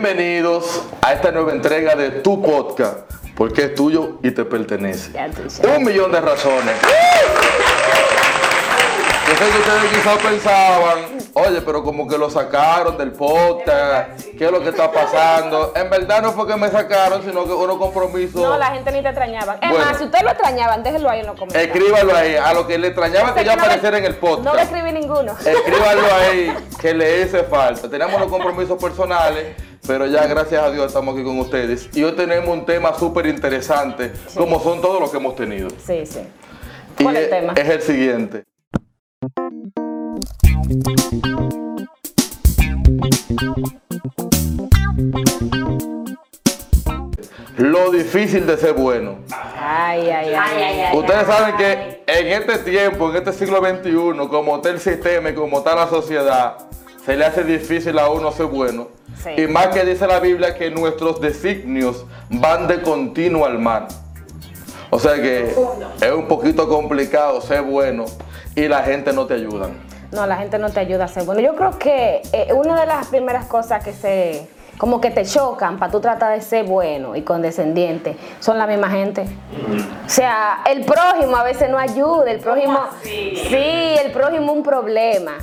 Bienvenidos a esta nueva entrega de tu podcast, porque es tuyo y te pertenece. Un millón de razones. Yo sé que ustedes quizás pensaban, oye, pero como que lo sacaron del podcast, ¿qué es lo que está pasando? En verdad no fue que me sacaron, sino que unos compromisos. No, la gente ni te extrañaba. Es Bueno. más, si ustedes lo extrañaban, déjenlo ahí en los comentarios. Escríbalo ahí, a lo que le extrañaba que Sé yo no apareciera en el podcast. No le escribí ninguno. Escríbanlo ahí que le hice falta. Teníamos los compromisos personales, pero ya gracias a Dios estamos aquí con ustedes. Y hoy tenemos un tema súper interesante, como son todos los que hemos tenido. Sí, sí. Y ¿Cuál es el tema? es el siguiente. Lo difícil de ser bueno. Ay, ay, ay. ay, ay. Ustedes saben que en este tiempo, en este siglo XXI, como está el sistema y como está la sociedad, se le hace difícil a uno ser bueno. Sí. Y más que dice la Biblia que nuestros designios van de continuo al mal. O sea que es un poquito complicado ser bueno y la gente no te ayuda. No, la gente no te ayuda a ser bueno. Yo creo que eh, una de las primeras cosas que se, como que te chocan para tú tratar de ser bueno y condescendiente, son la misma gente. O sea, el prójimo a veces no ayuda, el prójimo, sí, el prójimo un problema.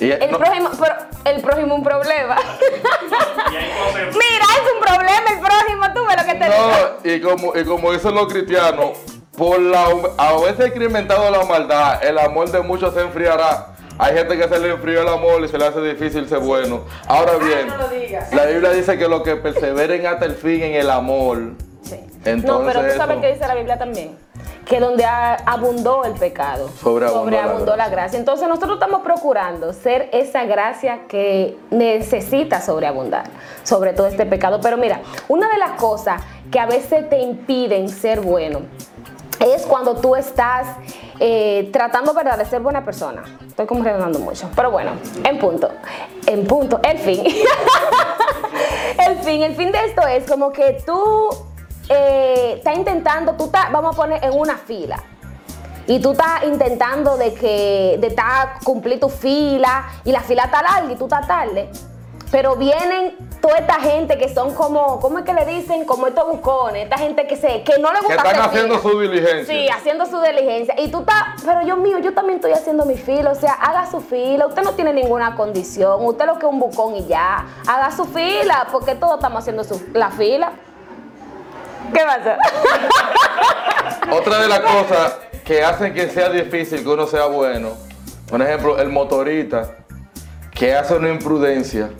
Y, El no, prójimo, pero el prójimo un problema. Mira, es un problema el prójimo, tú ves lo que te digo. no, y como, y como dicen los cristianos, por la, a veces incrementado la maldad, el amor de muchos se enfriará. Hay gente que se le enfrió el amor y se le hace difícil ser bueno. Ahora bien, no la Biblia dice que los que perseveren hasta el fin en el amor. Sí. Entonces, no, pero tú sabes eso- que dice la Biblia también. Que donde abundó el pecado, Sobreabundó la sobreabundó la gracia. gracia. Entonces nosotros estamos procurando ser esa gracia que necesita sobreabundar sobre todo este pecado. Pero mira, una de las cosas que a veces te impiden ser bueno es cuando tú estás eh, tratando ¿verdad? de ser buena persona. Estoy como redundando mucho, pero bueno, en punto, en punto, el fin. el fin, el fin de esto es como que tú eh, estás intentando, tú estás, vamos a poner en una fila. Y tú estás intentando de que de estar, cumplir tu fila y la fila está larga y tú estás tarde. Pero vienen toda esta gente que son como, ¿cómo es que le dicen? Como estos bucones, esta gente que se que no le que gusta están hacer haciendo fila. su diligencia. Sí, haciendo su diligencia. Y tú estás, pero yo mío, yo también estoy haciendo mi fila. O sea, haga su fila. Usted no tiene ninguna condición. Usted lo que es un bucón y ya. Haga su fila, porque todos estamos haciendo su, la fila. ¿Qué pasa? Otra de las cosas que hacen que sea difícil que uno sea bueno, por ejemplo, el motorista que hace una imprudencia,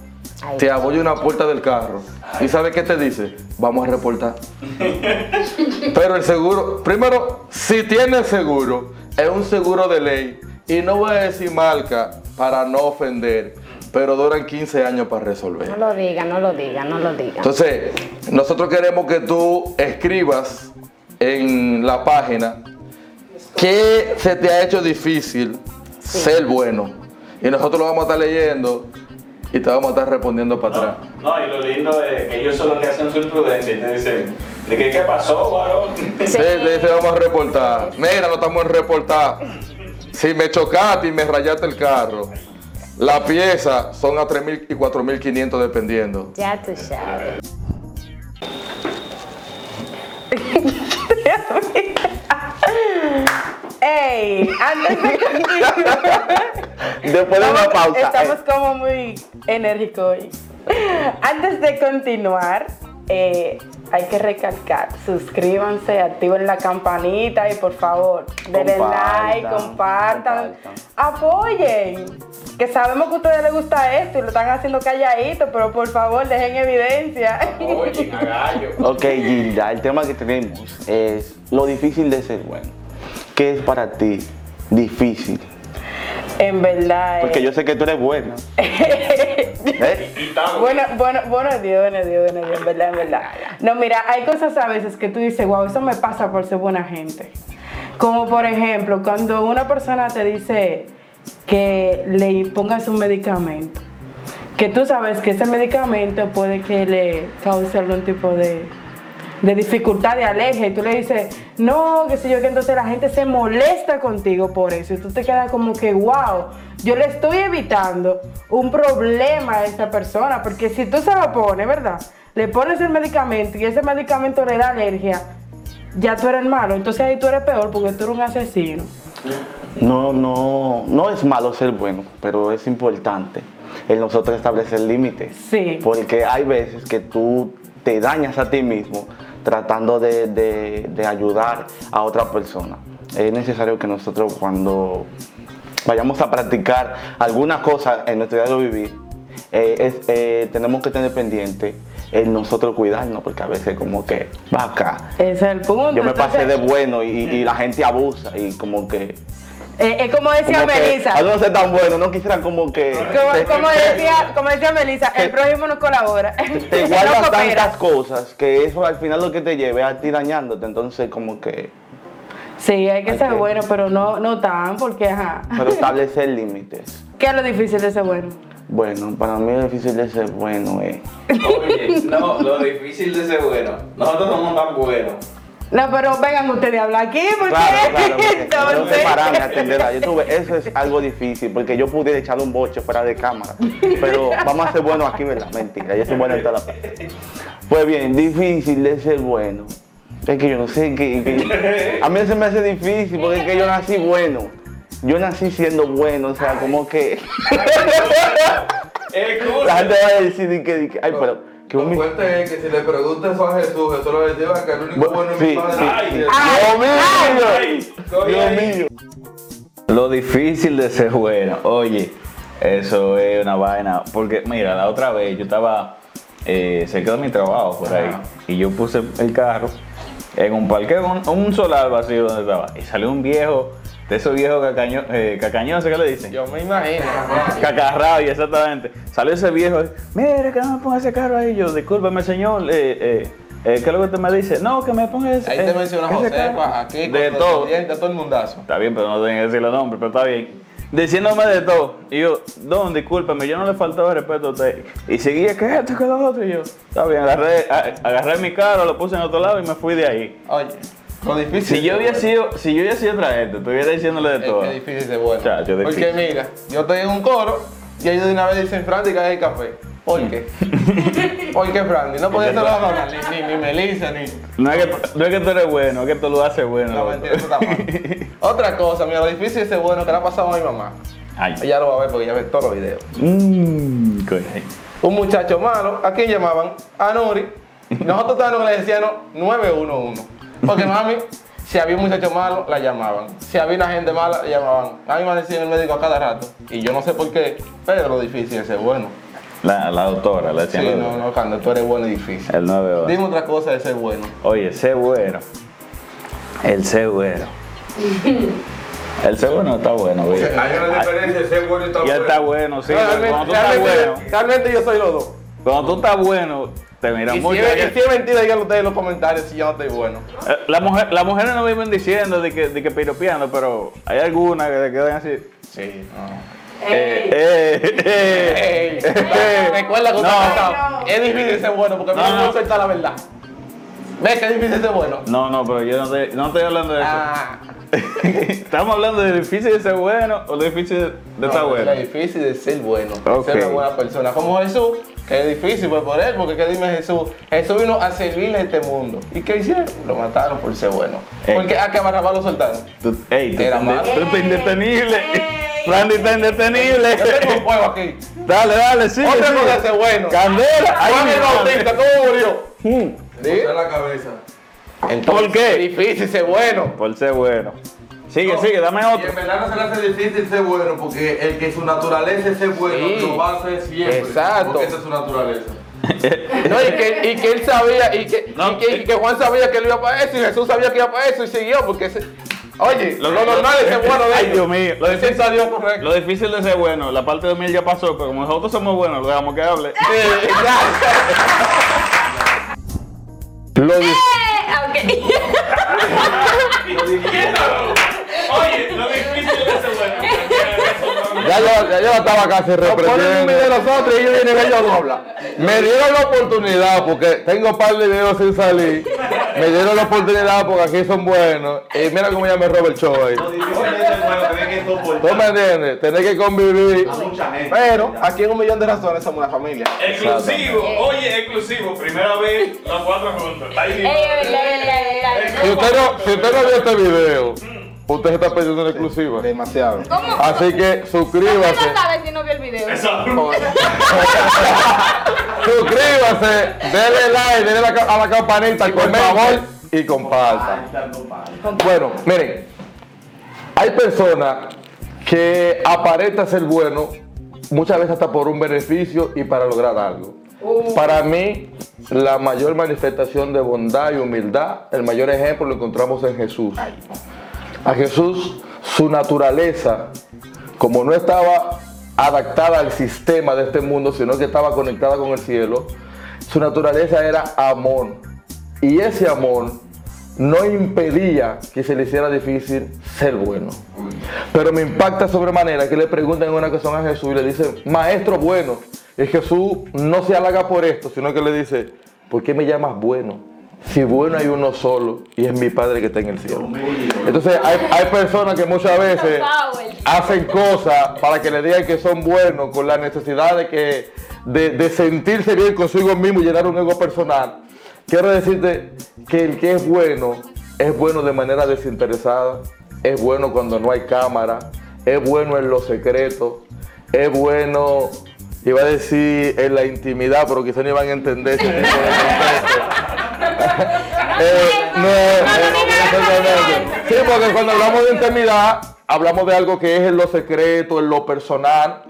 Ay. te abolla una puerta del carro y ¿sabe qué te dice? Vamos a reportar. Pero el seguro, primero, si tiene seguro, es un seguro de ley y no voy a decir marca para no ofender, pero duran 15 años para resolver. No lo diga, no lo diga, no lo diga. Entonces, nosotros queremos que tú escribas en la página qué se te ha hecho difícil ser bueno. Y nosotros lo vamos a estar leyendo y te vamos a estar respondiendo para atrás. No, y lo lindo es que ellos son los que hacen su imprudencia y te dicen, ¿de qué, qué pasó, varón? Sí. Sí, te dice, vamos a reportar. Mira, no estamos en reportar. Si me chocaste y me rayaste el carro, la pieza son a 3.000 y 4.500 dependiendo. Ya tú sabes. Ey, antes de continuar, Después de una pausa. Estamos como muy enérgicos hoy. Antes de continuar, eh, hay que recalcar, suscríbanse, activen la campanita y por favor, denle like, compartan, compartan. apoyen. Que sabemos que a ustedes les gusta esto y lo están haciendo calladito, pero por favor dejen evidencia. Oye, a gallo. Ok, Gilda, el tema que tenemos es lo difícil de ser bueno. ¿Qué es para ti difícil? en verdad. Porque yo sé que tú eres buena. ¿Eh? Bueno, bueno, bueno Dios, bueno Dios, bueno Dios, en verdad, en verdad. No, mira, hay cosas a veces que tú dices, wow, eso me pasa por ser buena gente. Como por ejemplo, cuando una persona te dice que le pongas un medicamento, que tú sabes que ese medicamento puede que le cause algún tipo de, de dificultad, de alergia, y tú le dices, no, que sé yo, que entonces la gente se molesta contigo por eso, y tú te quedas como que, wow, yo le estoy evitando un problema a esa persona, porque si tú se lo pones, ¿verdad? Le pones el medicamento y ese medicamento le da alergia, ya tú eres malo, entonces ahí tú eres peor porque tú eres un asesino. No, no, no es malo ser bueno, pero es importante el nosotros establecer límites. Sí. Porque hay veces que tú te dañas a ti mismo tratando de, de- de ayudar a otra persona. Es necesario que nosotros cuando vayamos a practicar alguna cosa en nuestro diario vivir, eh, es- eh, tenemos que tener pendiente el nosotros cuidarnos, porque a veces como que va acá. Ese es el punto. Yo me pasé de bueno y, y la gente abusa y como que... eh, es como decía Como que Melissa. al no ser tan bueno, no quisiera como que... Como, como decía, como decía Melissa, el prójimo no colabora. te No guardas tantas cosas que eso al final lo que te lleve es a ti dañándote. Entonces, como que. Sí, hay que Hay ser que- bueno, pero no, no tan, porque ajá. Pero establecer límites. ¿Qué es lo difícil de ser bueno? Bueno, para mí lo difícil de ser bueno es. Oye, no, lo difícil de ser bueno. Nosotros somos tan buenos. No, pero vengan ustedes a hablar aquí, porque Claro, claro, porque entonces. pararme a atender a- Yo tuve, eso es algo difícil, porque yo pude echarle un boche fuera de cámara. Pero vamos a ser buenos aquí, ¿verdad? Mentira, yo soy bueno en toda la parte. Pues bien, difícil de ser bueno. Es que yo no sé, que, que- a mí se me hace difícil, porque es que yo nací bueno. Yo nací siendo bueno, o sea, como que la gente va a decir de que, de que- ay, pero, que Lo un fuerte es que si le preguntas a Jesús, Jesús le dice que el único Bu- bueno es sí, mi padre. sí. Ay, Dios mío, Estoy Dios mío. Lo difícil de ser bueno, oye, eso es una vaina. Porque, mira, la otra vez yo estaba eh, cerca de mi trabajo por ahí y yo puse el carro en un parque, un, un solar vacío donde estaba. Y salió un viejo, de esos viejos cacaño, eh, cacañosos que le dicen. Yo me imagino. Cacarrabia, exactamente. Salió ese viejo, mire que no me ponga ese carro ahí. Yo, discúlpeme, señor, eh, eh, eh, ¿qué es lo que usted me dice? No, que me ponga ese. Ahí te eh, carro". Josefa, aquí, De todo. de todo el mundazo. Está bien, pero no tengo que decir los nombres, pero está bien. Diciéndome de todo. Y yo, don, discúlpeme, yo no le faltaba respeto a usted. Y seguía que esto, que lo otro. Y yo, está bien, agarré, agarré mi carro, lo puse en otro lado y me fui de ahí. Oye, Si yo hubiera sido, si yo hubiera sido otra gente, estuviera diciéndole de Es todo. que es difícil ser bueno. Chacho, Porque mira, yo estoy en un coro y ellos de una vez dicen que hay el café. ¿Por qué? ¿Por qué Frandy? No podía ser la dona, ni, ni, Melissa, ni. No es, que, no es que tú eres bueno, es que tú lo haces bueno. No, mentira, eso está mal. Otra cosa, mira, lo difícil es ser bueno que le ha pasado a mi mamá. Ay. Ella lo va a ver porque ella ve todos los videos. Mmm, coño. Un muchacho malo, ¿a quién llamaban? A Nori. Nosotros estábamos que le decían 911. Porque mami, si había un muchacho malo, la llamaban. Si había una gente mala, la llamaban. A mí me decían el médico a cada rato. Y yo no sé por qué, pero lo difícil es ser bueno. La, la doctora, la Sí, no, no, cuando tú eres bueno es difícil. El 9 horas. Dime otra cosa de ser bueno. Oye, sé bueno. El sé bueno. El sé bueno está bueno, güey. Hay una diferencia de ser bueno y estar Ya está bueno, sí. Realmente, cuando tú estás realmente- bueno, realmente yo soy los dos. cuando tú estás bueno, te miran Y si, mucho. es, y si es mentira, díganlo ustedes en los comentarios si yo no estoy bueno. Eh, la mujer, las mujeres no viven diciendo de que, de que piropeando, pero hay algunas que se quedan así. Sí, no. Eh, eh, Ey, eh, eh. recuerda que usted No. ha pasado. Es difícil ser bueno porque a mí No, no me no. gusta soltar la verdad. ¿Ves que es difícil ser bueno? No, no, pero yo no estoy, no estoy hablando de eso. Ah, Estamos hablando de difícil de ser bueno o de difícil de estar no, bueno. Es difícil de ser bueno, de Ok. ser una buena persona. Como Jesús, que es difícil pues, por él, porque que dime Jesús, Jesús vino a servirle a este mundo. ¿Y qué hicieron? Lo mataron por ser bueno. Ey. Porque a que a Barrabás lo soltaron. Tú, ey, tú, Era malo. tú estás indetenible. Randy está indetenible. Yo tengo un fuego aquí. Dale, dale, sigue. Otra cosa de ser bueno. Candela. Ay, Juan el. Bautista, ¿cómo murió? Hmm. la cabeza. Entonces, ¿Por qué? Es difícil ser bueno. Por ser bueno. Sigue, No. sigue, dame Y otro. en verdad no se le hace difícil ser bueno, porque el que su naturaleza es ser bueno, Sí. lo va a hacer siempre. Exacto. Porque esa es su naturaleza. No, y que, y que él sabía, y que, No. y que, y que Juan sabía que él iba para eso, y Jesús sabía que iba para eso, y siguió, porque ese- Oye, lo, normal es ser bueno de Ay. Dios mío. Lo difícil, salió correcto. lo difícil de ser bueno, la parte de miel ya pasó, pero como nosotros somos buenos, lo dejamos que hable. Sí. Lo di- Eh, ok. Ya yo, ya estaba casi reprendiendo. video de nosotros y ellos vienen y ellos doblan. Me dieron la oportunidad porque tengo un par de videos sin salir me dieron la oportunidad porque aquí son buenos. Y mira cómo ya me roba el show ahí. ¿Tú me entiendes? Tener que convivir. a mucha gente. Pero aquí en un millón de razones somos una familia. Exclusivo, oye, exclusivo. Primera vez, los cuatro. Si usted no, si usted no vio este video, usted se está perdiendo una exclusiva. Demasiado. ¿Cómo? Así que ¿Cómo suscríbase. no sabes si no vio el video? Suscríbase, denle like, denle la ca- a la campanita, favor, y compartan. Bueno, miren, hay personas que aparentan ser buenos, muchas veces hasta por un beneficio y para lograr algo. Para mí, la mayor manifestación de bondad y humildad, el mayor ejemplo lo encontramos en Jesús. A Jesús, su naturaleza, como no estaba adaptada al sistema de este mundo, sino que estaba conectada con el cielo, su naturaleza era amor. Y ese amor no impedía que se le hiciera difícil ser bueno. Pero me impacta sobremanera que le preguntan en una ocasión a Jesús y le dicen, maestro bueno. Y Jesús no se halaga por esto, sino que le dice, ¿por qué me llamas bueno? Si bueno hay uno solo y es mi Padre que está en el cielo. Entonces hay, hay personas que muchas veces hacen cosas para que le digan que son buenos con la necesidad de, que, de, sentirse bien consigo mismo y llenar un ego personal. Quiero decirte que el que es bueno es bueno de manera desinteresada, es bueno cuando no hay cámara, es bueno en los secretos, es bueno, iba a decir en la intimidad, pero quizás no iban a entender Eh, no, eh. Sí, porque cuando hablamos de intimidad, hablamos de algo que es en lo secreto, en lo personal,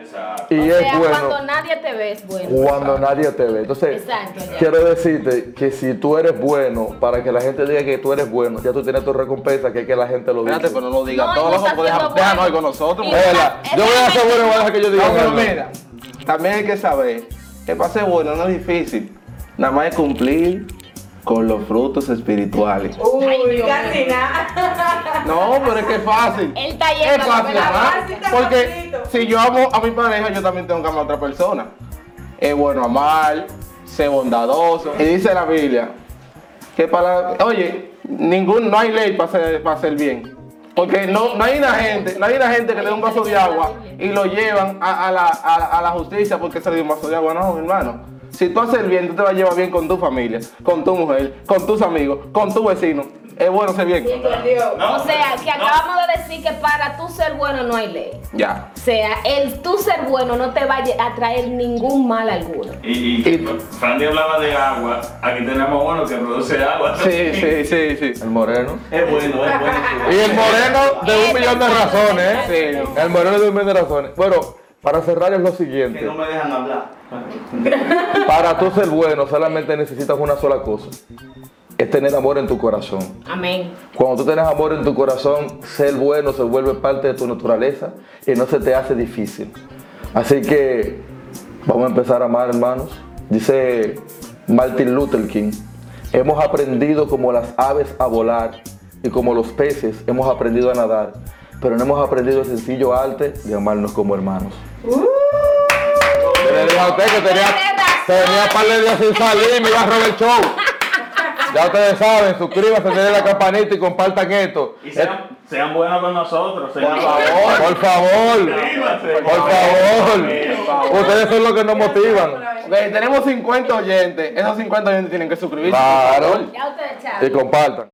y O es sea, bueno cuando nadie te ve es bueno. cuando nadie te ve. Entonces, Exacto, quiero decirte que si tú eres bueno, para que la gente diga que tú eres bueno, ya tú tienes tu recompensa, que es que la gente lo diga. Espérate, pero no lo digas No, todo, y no pues déjanos bueno. ahí con nosotros. Pues. Vela, Yo voy a ser bueno y voy a dejar que yo diga No, pero mira, también hay que saber que para ser bueno no es difícil. Nada más es cumplir con los frutos espirituales. Uy, casi nada. No, pero es que es fácil. Él está Es fácil, ¿verdad? Porque si yo amo a mi pareja, yo también tengo que amar a otra persona. Es bueno amar, ser bondadoso. Y dice la Biblia que para, oye, ningún, no hay ley para hacer, para hacer bien. Porque no, no hay una gente, no hay una gente que le dé un vaso de agua y lo llevan a, a la, a, la- a la justicia porque se le dio un vaso de agua. No, mi hermano. Si tú haces el bien, tú te vas a llevar bien con tu familia, con tu mujer, con tus amigos, con tu vecino. Es bueno ser bien. O sea, que acabamos de decir que para tú ser bueno no hay ley. Ya. O sea, el tú ser bueno no te va a traer ningún mal alguno. Y, y Frandy hablaba de agua. Aquí tenemos uno que produce agua. Sí, sí, sí, sí. El moreno. Es bueno, es bueno. Y el moreno de un millón de razones, ¿eh? Sí. El moreno de un millón de razones. Bueno, para cerrar es lo Que siguiente. no me dejan hablar. Para tú ser bueno solamente necesitas una sola cosa. Es tener amor en tu corazón. Amén. Cuando tú tienes amor en tu corazón, ser bueno se vuelve parte de tu naturaleza y no se te hace difícil. Así que vamos a empezar a amar, hermanos. Dice Martin Luther King, hemos aprendido como las aves a volar y como los peces hemos aprendido a nadar, pero no hemos aprendido el sencillo arte de amarnos como hermanos. Yo le dije a usted que tenía, tenía un par de días sin salir y me iba a robar el show. Ya ustedes saben, suscríbanse, denle la campanita y compartan esto. Y sean, sean buenos con nosotros. Sean Por favor, por favor, por favor. Ustedes son los que nos motivan. Ok, tenemos 50 oyentes. Esos 50 oyentes tienen que suscribirse. Claro. Ya ustedes Y compartan.